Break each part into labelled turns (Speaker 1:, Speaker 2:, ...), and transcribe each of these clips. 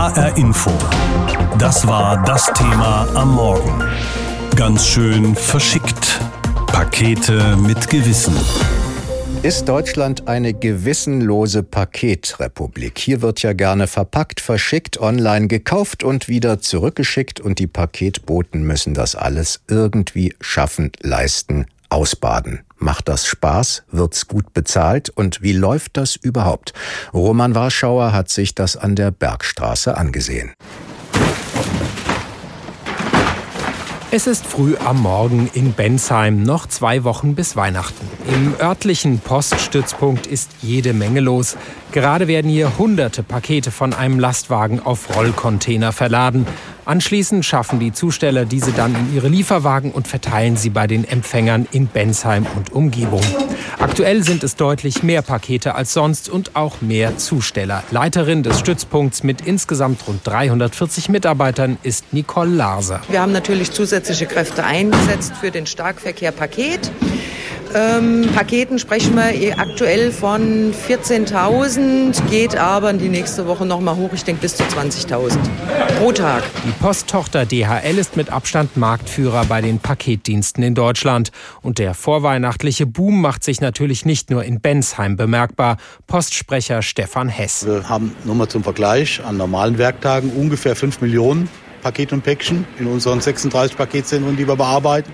Speaker 1: HR Info. Das war das Thema am Morgen. Ganz schön verschickt. Pakete mit Gewissen.
Speaker 2: Ist Deutschland eine gewissenlose Paketrepublik? Hier wird ja gerne verpackt, verschickt, online gekauft und wieder zurückgeschickt und die Paketboten müssen das alles irgendwie schaffen, leisten, ausbaden. Macht das Spaß? Wird's gut bezahlt? Und wie läuft das überhaupt? Roman Warschauer hat sich das an der Bergstraße angesehen.
Speaker 3: Es ist früh am Morgen in Bensheim, noch zwei Wochen bis Weihnachten. Im örtlichen Poststützpunkt ist jede Menge los. Gerade werden hier hunderte Pakete von einem Lastwagen auf Rollcontainer verladen. Anschließend schaffen die Zusteller diese dann in ihre Lieferwagen und verteilen sie bei den Empfängern in Bensheim und Umgebung. Aktuell sind es deutlich mehr Pakete als sonst und auch mehr Zusteller. Leiterin des Stützpunkts mit insgesamt rund 340 Mitarbeitern ist Nicole Larser.
Speaker 4: Wir haben natürlich zusätzliche Kräfte eingesetzt für den Starkverkehr Paket. Ähm, Paketen sprechen wir aktuell von 14.000, geht aber in die nächste Woche noch mal hoch, ich denke bis zu 20.000 pro Tag.
Speaker 3: Die Posttochter DHL ist mit Abstand Marktführer bei den Paketdiensten in Deutschland. Und der vorweihnachtliche Boom macht sich natürlich nicht nur in Bensheim bemerkbar. Postsprecher Stefan Hess.
Speaker 5: Wir haben nur mal zum Vergleich an normalen Werktagen ungefähr 5 Millionen Paket und Päckchen in unseren 36 Paketzentren, die wir bearbeiten.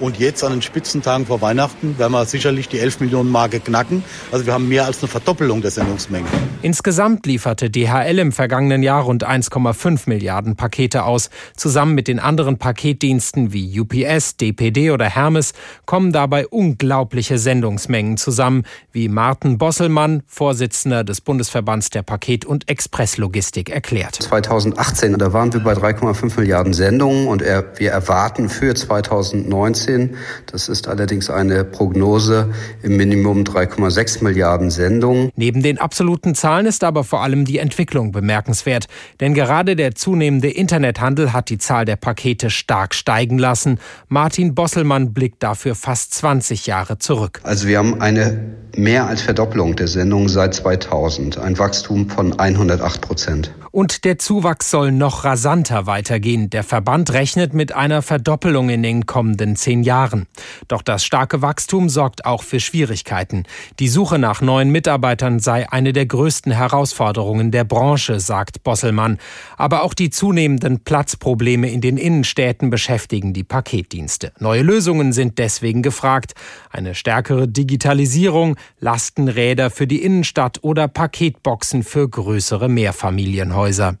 Speaker 5: Und jetzt an den Spitzentagen vor Weihnachten werden wir sicherlich die 11 Millionen Marke knacken. Also wir haben mehr als eine Verdoppelung der Sendungsmenge.
Speaker 3: Insgesamt lieferte DHL im vergangenen Jahr rund 1,5 Milliarden Pakete aus. Zusammen mit den anderen Paketdiensten wie UPS, DPD oder Hermes kommen dabei unglaubliche Sendungsmengen zusammen, wie Martin Bosselmann, Vorsitzender des Bundesverbands der Paket- und Expresslogistik, erklärt.
Speaker 6: 2018, da waren wir bei 3,5 Milliarden Sendungen und wir erwarten für 2019 2019. Das ist allerdings eine Prognose im Minimum 3,6 Milliarden Sendungen.
Speaker 3: Neben den absoluten Zahlen ist aber vor allem die Entwicklung bemerkenswert. Denn gerade der zunehmende Internethandel hat die Zahl der Pakete stark steigen lassen. Martin Bosselmann blickt dafür fast 20 Jahre zurück.
Speaker 6: Also wir haben eine mehr als Verdopplung der Sendungen seit 2000. Ein Wachstum von 108 Prozent.
Speaker 3: Und der Zuwachs soll noch rasanter weitergehen. Der Verband rechnet mit einer Verdoppelung in den kommenden zehn Jahren. Doch das starke Wachstum sorgt auch für Schwierigkeiten. Die Suche nach neuen Mitarbeitern sei eine der größten Herausforderungen der Branche, sagt Bosselmann. Aber auch die zunehmenden Platzprobleme in den Innenstädten beschäftigen die Paketdienste. Neue Lösungen sind deswegen gefragt. Eine stärkere Digitalisierung, Lastenräder für die Innenstadt oder Paketboxen für größere Mehrfamilienhäuser.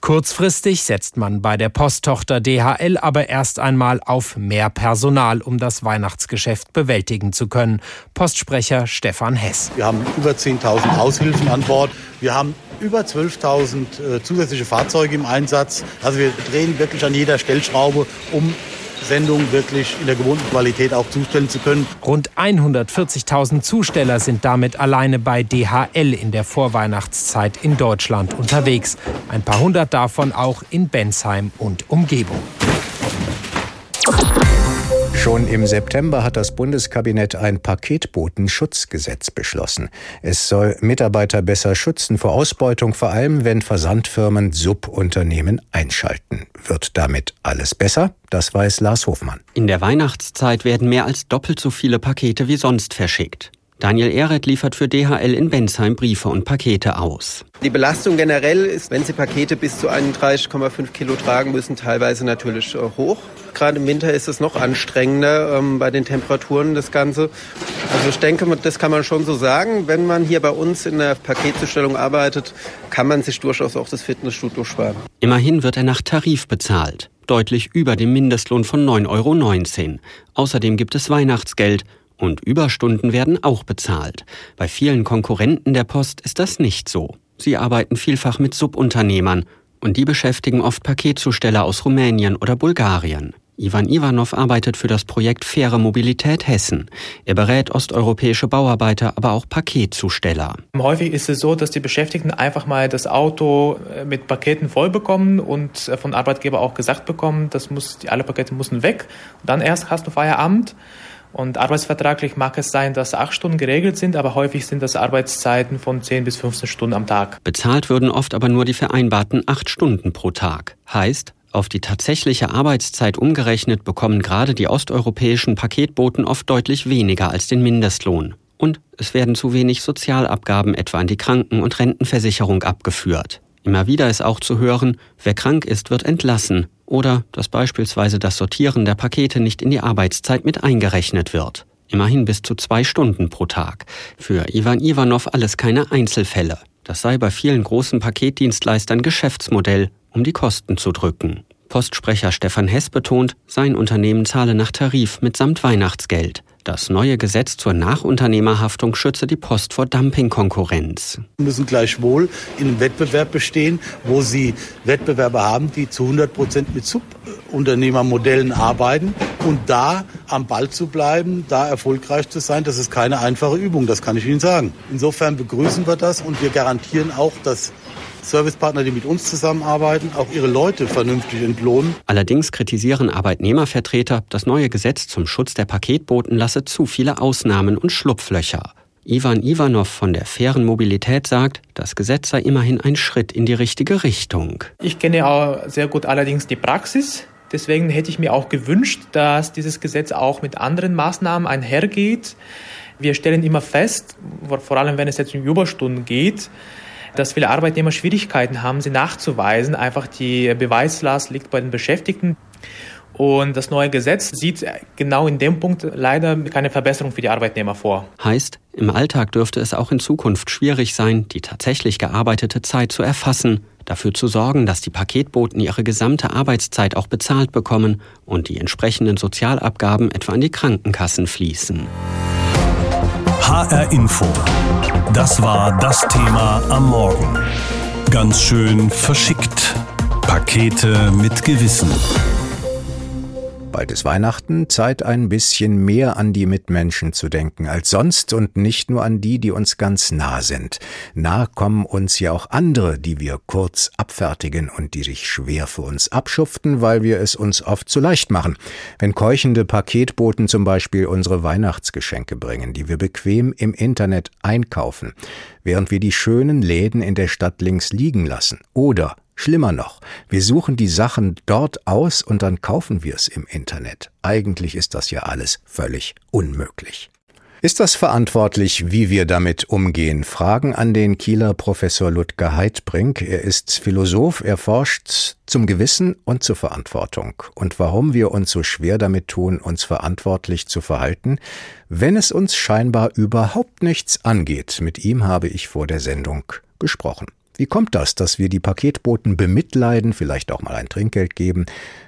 Speaker 3: Kurzfristig setzt man bei der Posttochter DHL aber erst einmal auf mehr Personal, um das Weihnachtsgeschäft bewältigen zu können. Postsprecher Stefan Hess.
Speaker 5: Wir haben über 10.000 Aushilfen an Bord. Wir haben über 12.000 äh, zusätzliche Fahrzeuge im Einsatz. Also wir drehen wirklich an jeder Stellschraube, um Sendung wirklich in der gewohnten Qualität auch zustellen zu können.
Speaker 3: Rund 140.000 Zusteller sind damit alleine bei DHL in der Vorweihnachtszeit in Deutschland unterwegs. Ein paar hundert davon auch in Bensheim und Umgebung.
Speaker 2: Schon im September hat das Bundeskabinett ein Paketbotenschutzgesetz beschlossen. Es soll Mitarbeiter besser schützen vor Ausbeutung, vor allem wenn Versandfirmen Subunternehmen einschalten. Wird damit alles besser? Das weiß Lars Hofmann.
Speaker 7: In der Weihnachtszeit werden mehr als doppelt so viele Pakete wie sonst verschickt. Daniel Ehret liefert für DHL in Bensheim Briefe und Pakete aus.
Speaker 8: Die Belastung generell ist, wenn Sie Pakete bis zu 31,5 Kilo tragen müssen, teilweise natürlich äh, hoch. Gerade im Winter ist es noch anstrengender ähm, bei den Temperaturen das Ganze. Also ich denke, das kann man schon so sagen. Wenn man hier bei uns in der Paketzustellung arbeitet, kann man sich durchaus auch das Fitnessstudio sparen.
Speaker 7: Immerhin wird er nach Tarif bezahlt, deutlich über dem Mindestlohn von 9,19 Euro. Außerdem gibt es Weihnachtsgeld und Überstunden werden auch bezahlt. Bei vielen Konkurrenten der Post ist das nicht so. Sie arbeiten vielfach mit Subunternehmern und die beschäftigen oft Paketzusteller aus Rumänien oder Bulgarien. Ivan Ivanov arbeitet für das Projekt Faire Mobilität Hessen. Er berät osteuropäische Bauarbeiter, aber auch Paketzusteller.
Speaker 9: Häufig ist es so, dass die Beschäftigten einfach mal das Auto äh, mit Paketen voll bekommen und äh, von Arbeitgeber auch gesagt bekommen, das muss, alle Pakete müssen weg. Dann erst hast du Feierabend. Und arbeitsvertraglich mag es sein, dass acht Stunden geregelt sind, aber häufig sind das Arbeitszeiten von 10 bis 15 Stunden am Tag.
Speaker 7: Bezahlt würden oft aber nur die vereinbarten acht Stunden pro Tag. Heißt, auf die tatsächliche Arbeitszeit umgerechnet bekommen gerade die osteuropäischen Paketboten oft deutlich weniger als den Mindestlohn. Und es werden zu wenig Sozialabgaben etwa an die Kranken- und Rentenversicherung abgeführt. Immer wieder ist auch zu hören, wer krank ist, wird entlassen oder dass beispielsweise das Sortieren der Pakete nicht in die Arbeitszeit mit eingerechnet wird. Immerhin bis zu zwei Stunden pro Tag. Für Ivan Ivanov alles keine Einzelfälle. Das sei bei vielen großen Paketdienstleistern Geschäftsmodell um die Kosten zu drücken. Postsprecher Stefan Hess betont, sein Unternehmen zahle nach Tarif mitsamt Weihnachtsgeld. Das neue Gesetz zur Nachunternehmerhaftung schütze die Post vor Dumpingkonkurrenz.
Speaker 5: Wir müssen gleichwohl in einem Wettbewerb bestehen, wo Sie Wettbewerber haben, die zu 100 Prozent mit Subunternehmermodellen arbeiten. Und da am Ball zu bleiben, da erfolgreich zu sein, das ist keine einfache Übung, das kann ich Ihnen sagen. Insofern begrüßen wir das und wir garantieren auch, dass Servicepartner, die mit uns zusammenarbeiten, auch ihre Leute vernünftig entlohnen.
Speaker 7: Allerdings kritisieren Arbeitnehmervertreter, das neue Gesetz zum Schutz der Paketboten lasse zu viele Ausnahmen und Schlupflöcher. Ivan Ivanov von der fairen Mobilität sagt, das Gesetz sei immerhin ein Schritt in die richtige Richtung.
Speaker 9: Ich kenne auch sehr gut allerdings die Praxis. Deswegen hätte ich mir auch gewünscht, dass dieses Gesetz auch mit anderen Maßnahmen einhergeht. Wir stellen immer fest, vor allem wenn es jetzt um Überstunden geht, dass viele Arbeitnehmer Schwierigkeiten haben, sie nachzuweisen. Einfach die Beweislast liegt bei den Beschäftigten. Und das neue Gesetz sieht genau in dem Punkt leider keine Verbesserung für die Arbeitnehmer vor.
Speaker 7: Heißt, im Alltag dürfte es auch in Zukunft schwierig sein, die tatsächlich gearbeitete Zeit zu erfassen, dafür zu sorgen, dass die Paketboten ihre gesamte Arbeitszeit auch bezahlt bekommen und die entsprechenden Sozialabgaben etwa an die Krankenkassen fließen.
Speaker 1: HR Info. Das war das Thema am Morgen. Ganz schön verschickt. Pakete mit Gewissen.
Speaker 2: Bald ist Weihnachten, Zeit ein bisschen mehr an die Mitmenschen zu denken als sonst und nicht nur an die, die uns ganz nah sind. Nah kommen uns ja auch andere, die wir kurz abfertigen und die sich schwer für uns abschuften, weil wir es uns oft zu leicht machen. Wenn keuchende Paketboten zum Beispiel unsere Weihnachtsgeschenke bringen, die wir bequem im Internet einkaufen, während wir die schönen Läden in der Stadt links liegen lassen. Oder Schlimmer noch, wir suchen die Sachen dort aus und dann kaufen wir es im Internet. Eigentlich ist das ja alles völlig unmöglich. Ist das verantwortlich, wie wir damit umgehen? Fragen an den Kieler Professor Ludger Heidbrink. Er ist Philosoph, er forscht zum Gewissen und zur Verantwortung. Und warum wir uns so schwer damit tun, uns verantwortlich zu verhalten, wenn es uns scheinbar überhaupt nichts angeht. Mit ihm habe ich vor der Sendung gesprochen. Wie kommt das, dass wir die Paketboten bemitleiden, vielleicht auch mal ein Trinkgeld geben,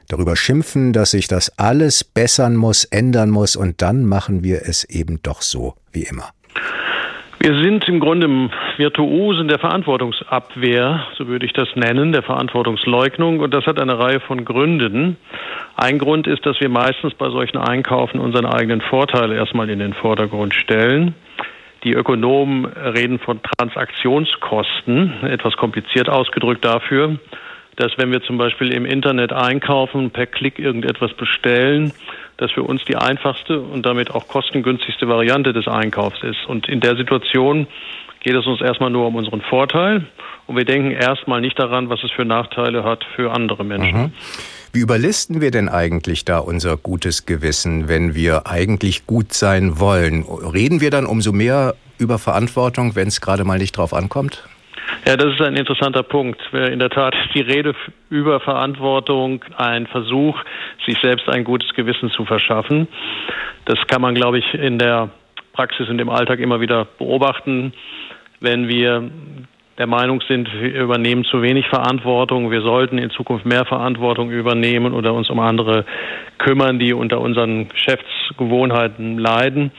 Speaker 2: darüber schimpfen, dass sich das alles bessern muss, ändern muss und dann machen wir es eben doch so wie immer?
Speaker 10: Wir sind im Grunde Virtuosen der Verantwortungsabwehr, so würde ich das nennen, der Verantwortungsleugnung. Und das hat eine Reihe von Gründen. Ein Grund ist, dass wir meistens bei solchen Einkaufen unseren eigenen Vorteil erstmal in den Vordergrund stellen. Die Ökonomen reden von Transaktionskosten, etwas kompliziert ausgedrückt dafür, dass wenn wir zum Beispiel im Internet einkaufen, per Klick irgendetwas bestellen, dass für uns die einfachste und damit auch kostengünstigste Variante des Einkaufs ist. Und in der Situation geht es uns erstmal nur um unseren Vorteil und wir denken erstmal nicht daran, was es für Nachteile hat für andere Menschen. Mhm.
Speaker 2: Wie überlisten wir denn eigentlich da unser gutes Gewissen, wenn wir eigentlich gut sein wollen? Reden wir dann umso mehr über Verantwortung, wenn es gerade mal nicht drauf ankommt?
Speaker 10: Ja, das ist ein interessanter Punkt. In der Tat ist die Rede über Verantwortung ein Versuch, sich selbst ein gutes Gewissen zu verschaffen. Das kann man, glaube ich, in der Praxis und im Alltag immer wieder beobachten. Wenn wir der Meinung sind, wir übernehmen zu wenig Verantwortung, wir sollten in Zukunft mehr Verantwortung übernehmen oder uns um andere kümmern, die unter unseren Geschäftsgewohnheiten leiden,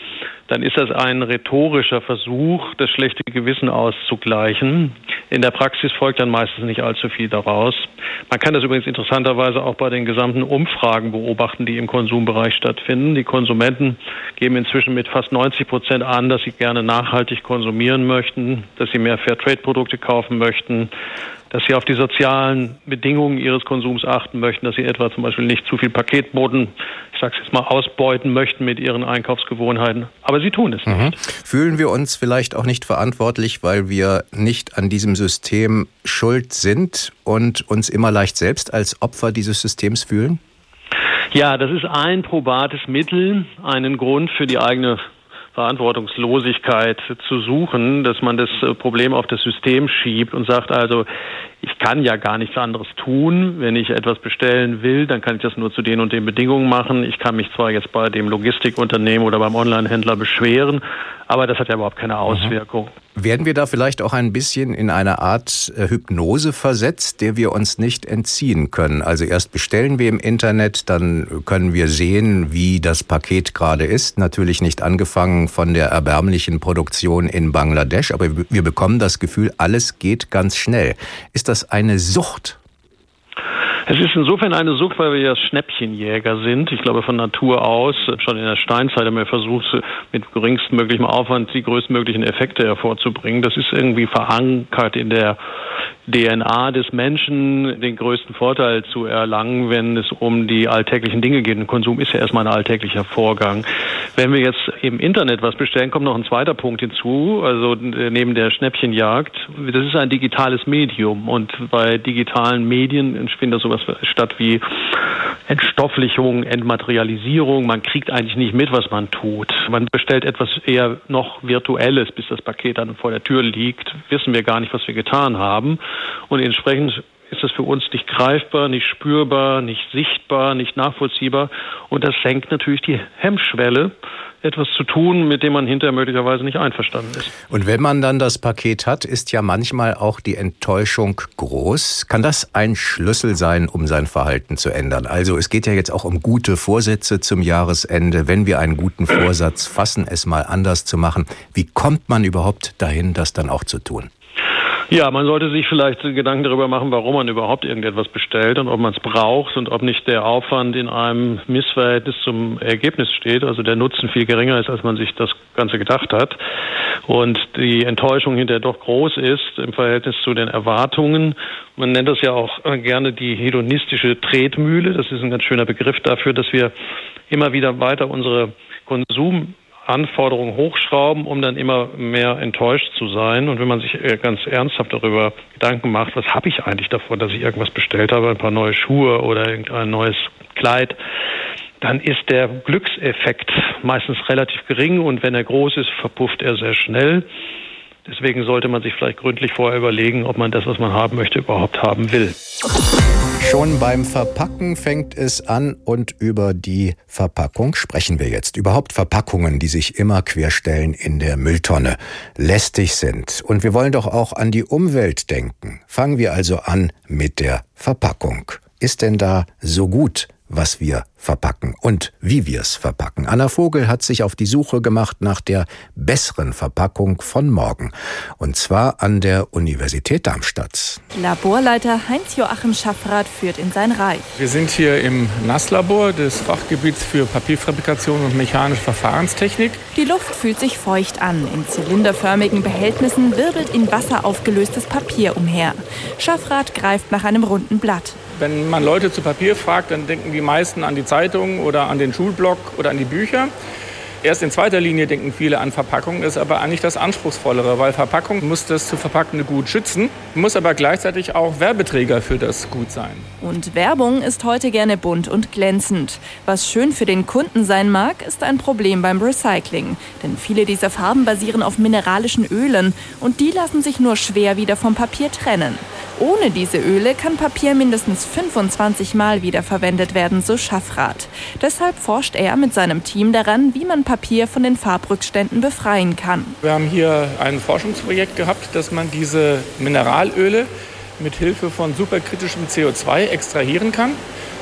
Speaker 10: dann ist das ein rhetorischer Versuch, das schlechte Gewissen auszugleichen. In der Praxis folgt dann meistens nicht allzu viel daraus. Man kann das übrigens interessanterweise auch bei den gesamten Umfragen beobachten, die im Konsumbereich stattfinden. Die Konsumenten geben inzwischen mit fast 90 Prozent an, dass sie gerne nachhaltig konsumieren möchten, dass sie mehr Fairtrade-Produkte kaufen möchten, dass sie auf die sozialen Bedingungen ihres Konsums achten möchten, dass sie etwa zum Beispiel nicht zu viel Paketboten, ich sage es jetzt mal, ausbeuten möchten mit ihren Einkaufsgewohnheiten. Aber sie tun es mhm. nicht.
Speaker 2: Fühlen wir uns vielleicht auch nicht verantwortlich, weil wir nicht an diesem System schuld sind und uns immer leicht selbst als Opfer dieses Systems fühlen?
Speaker 10: Ja, das ist ein probates Mittel, einen Grund für die eigene Verantwortungslosigkeit zu suchen, dass man das äh, Problem auf das System schiebt und sagt also, ich kann ja gar nichts anderes tun. Wenn ich etwas bestellen will, dann kann ich das nur zu den und den Bedingungen machen. Ich kann mich zwar jetzt bei dem Logistikunternehmen oder beim Onlinehändler beschweren, aber das hat ja überhaupt keine mhm. Auswirkung.
Speaker 2: Werden wir da vielleicht auch ein bisschen in eine Art äh, Hypnose versetzt, der wir uns nicht entziehen können? Also erst bestellen wir im Internet, dann können wir sehen, wie das Paket gerade ist. Natürlich nicht angefangen von der erbärmlichen Produktion in Bangladesch, aber wir bekommen das Gefühl, alles geht ganz schnell. Ist das eine Sucht?
Speaker 10: Es ist insofern eine Sucht, weil wir ja Schnäppchenjäger sind. Ich glaube, von Natur aus, schon in der Steinzeit haben wir versucht, mit geringstmöglichem Aufwand die größtmöglichen Effekte hervorzubringen. Das ist irgendwie verankert in der DNA des Menschen, den größten Vorteil zu erlangen, wenn es um die alltäglichen Dinge geht. Ein Konsum ist ja erstmal ein alltäglicher Vorgang. Wenn wir jetzt im Internet was bestellen, kommt noch ein zweiter Punkt hinzu, also neben der Schnäppchenjagd. Das ist ein digitales Medium und bei digitalen Medien findet sowas statt wie Entstofflichung, Entmaterialisierung. Man kriegt eigentlich nicht mit, was man tut. Man bestellt etwas eher noch Virtuelles, bis das Paket dann vor der Tür liegt. Wissen wir gar nicht, was wir getan haben. Und entsprechend ist es für uns nicht greifbar, nicht spürbar, nicht sichtbar, nicht nachvollziehbar. Und das senkt natürlich die Hemmschwelle, etwas zu tun, mit dem man hinterher möglicherweise nicht einverstanden ist.
Speaker 2: Und wenn man dann das Paket hat, ist ja manchmal auch die Enttäuschung groß. Kann das ein Schlüssel sein, um sein Verhalten zu ändern? Also es geht ja jetzt auch um gute Vorsätze zum Jahresende. Wenn wir einen guten Vorsatz fassen, es mal anders zu machen, wie kommt man überhaupt dahin, das dann auch zu tun?
Speaker 10: Ja, man sollte sich vielleicht Gedanken darüber machen, warum man überhaupt irgendetwas bestellt und ob man es braucht und ob nicht der Aufwand in einem Missverhältnis zum Ergebnis steht, also der Nutzen viel geringer ist, als man sich das Ganze gedacht hat und die Enttäuschung hinterher doch groß ist im Verhältnis zu den Erwartungen. Man nennt das ja auch gerne die hedonistische Tretmühle. Das ist ein ganz schöner Begriff dafür, dass wir immer wieder weiter unsere Konsum Anforderungen hochschrauben, um dann immer mehr enttäuscht zu sein. Und wenn man sich äh, ganz ernsthaft darüber Gedanken macht, was habe ich eigentlich davon, dass ich irgendwas bestellt habe, ein paar neue Schuhe oder irgendein neues Kleid, dann ist der Glückseffekt meistens relativ gering und wenn er groß ist, verpufft er sehr schnell. Deswegen sollte man sich vielleicht gründlich vorher überlegen, ob man das, was man haben möchte, überhaupt haben will.
Speaker 2: Schon beim Verpacken fängt es an und über die Verpackung sprechen wir jetzt. Überhaupt Verpackungen, die sich immer querstellen in der Mülltonne, lästig sind. Und wir wollen doch auch an die Umwelt denken. Fangen wir also an mit der Verpackung. Ist denn da so gut, was wir verpacken und wie wir es verpacken. Anna Vogel hat sich auf die Suche gemacht nach der besseren Verpackung von morgen. Und zwar an der Universität Darmstadt.
Speaker 11: Laborleiter Heinz-Joachim Schaffrath führt in sein Reich.
Speaker 12: Wir sind hier im Nasslabor des Fachgebiets für Papierfabrikation und mechanische Verfahrenstechnik.
Speaker 11: Die Luft fühlt sich feucht an. In zylinderförmigen Behältnissen wirbelt in Wasser aufgelöstes Papier umher. Schaffrath greift nach einem runden Blatt.
Speaker 12: Wenn man Leute zu Papier fragt, dann denken die meisten an die Zeitung oder an den Schulblock oder an die Bücher. Erst in zweiter Linie denken viele an Verpackung, ist aber eigentlich das Anspruchsvollere, weil Verpackung muss das zu Verpackende Gut schützen, muss aber gleichzeitig auch Werbeträger für das Gut sein.
Speaker 11: Und Werbung ist heute gerne bunt und glänzend. Was schön für den Kunden sein mag, ist ein Problem beim Recycling. Denn viele dieser Farben basieren auf mineralischen Ölen und die lassen sich nur schwer wieder vom Papier trennen. Ohne diese Öle kann Papier mindestens 25 Mal wiederverwendet werden, so Schaffrath. Deshalb forscht er mit seinem Team daran, wie man Papier von den Farbrückständen befreien kann.
Speaker 12: Wir haben hier ein Forschungsprojekt gehabt, dass man diese Mineralöle mit Hilfe von superkritischem CO2 extrahieren kann.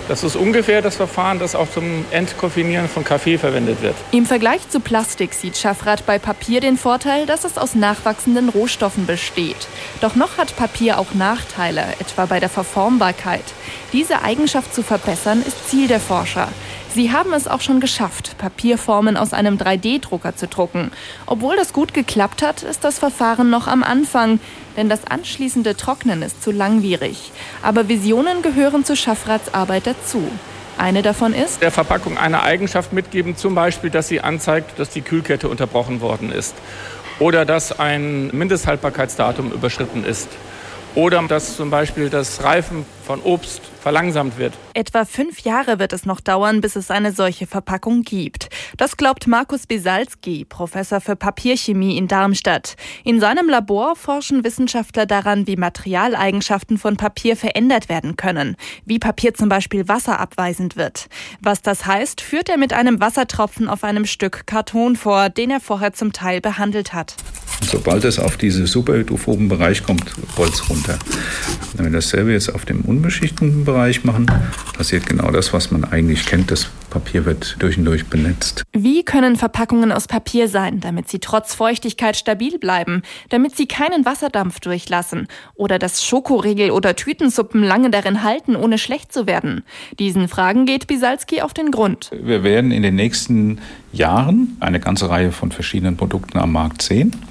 Speaker 12: Das ist ungefähr das Verfahren, das auch zum Entkoffinieren von Kaffee verwendet wird.
Speaker 11: Im Vergleich zu Plastik sieht Schaffrath bei Papier den Vorteil, dass es aus nachwachsenden Rohstoffen besteht. Doch noch hat Papier auch Nachteile, etwa bei der Verformbarkeit. Diese Eigenschaft zu verbessern ist Ziel der Forscher. Sie haben es auch schon geschafft, Papierformen aus einem 3D-Drucker zu drucken. Obwohl das gut geklappt hat, ist das Verfahren noch am Anfang, denn das anschließende Trocknen ist zu langwierig. Aber Visionen gehören zu Schaffrats Arbeit dazu. Eine davon ist,
Speaker 12: der Verpackung eine Eigenschaft mitgeben, zum Beispiel, dass sie anzeigt, dass die Kühlkette unterbrochen worden ist oder dass ein Mindesthaltbarkeitsdatum überschritten ist oder dass zum Beispiel das Reifen von Obst verlangsamt wird.
Speaker 11: Etwa fünf Jahre wird es noch dauern, bis es eine solche Verpackung gibt. Das glaubt Markus Bisalski, Professor für Papierchemie in Darmstadt. In seinem Labor forschen Wissenschaftler daran, wie Materialeigenschaften von Papier verändert werden können, wie Papier zum Beispiel wasserabweisend wird. Was das heißt, führt er mit einem Wassertropfen auf einem Stück Karton vor, den er vorher zum Teil behandelt hat.
Speaker 13: Sobald es auf diese superhydrophoben Bereich kommt, rollt es runter. Wenn wir dasselbe jetzt auf dem unbeschichteten Bereich machen, passiert genau das, was man eigentlich kennt. Das Papier wird durch und durch benetzt.
Speaker 11: Wie können Verpackungen aus Papier sein, damit sie trotz Feuchtigkeit stabil bleiben, damit sie keinen Wasserdampf durchlassen oder dass Schokoriegel oder Tütensuppen lange darin halten, ohne schlecht zu werden? Diesen Fragen geht Bisalski auf den Grund.
Speaker 13: Wir werden in den nächsten Jahren eine ganze Reihe von verschiedenen Produkten am Markt sehen.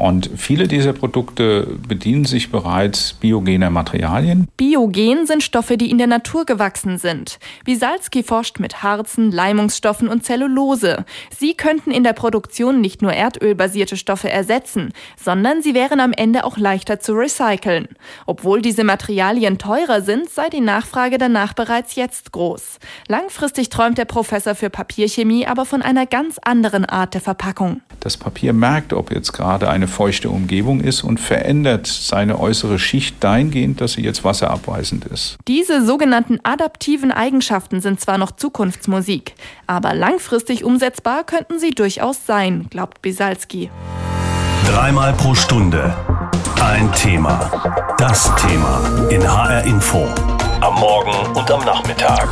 Speaker 13: Und viele dieser Produkte bedienen sich bereits biogener Materialien.
Speaker 11: Biogen sind Stoffe, die in der Natur gewachsen sind. Bisalski forscht mit Harzen, Leimungsstoffen und Zellulose. Sie könnten in der Produktion nicht nur erdölbasierte Stoffe ersetzen, sondern sie wären am Ende auch leichter zu recyceln. Obwohl diese Materialien teurer sind, sei die Nachfrage danach bereits jetzt groß. Langfristig träumt der Professor für Papierchemie aber von einer ganz anderen Art der Verpackung.
Speaker 13: Das Papier merkt, ob jetzt gerade eine feuchte Umgebung ist und verändert seine äußere Schicht dahingehend, dass sie jetzt wasserabweisend ist.
Speaker 11: Diese sogenannten adaptiven Eigenschaften sind zwar noch Zukunftsmusik, aber langfristig umsetzbar könnten sie durchaus sein, glaubt Bisalski.
Speaker 1: Dreimal pro Stunde ein Thema. Das Thema in HR Info. Am Morgen und am Nachmittag.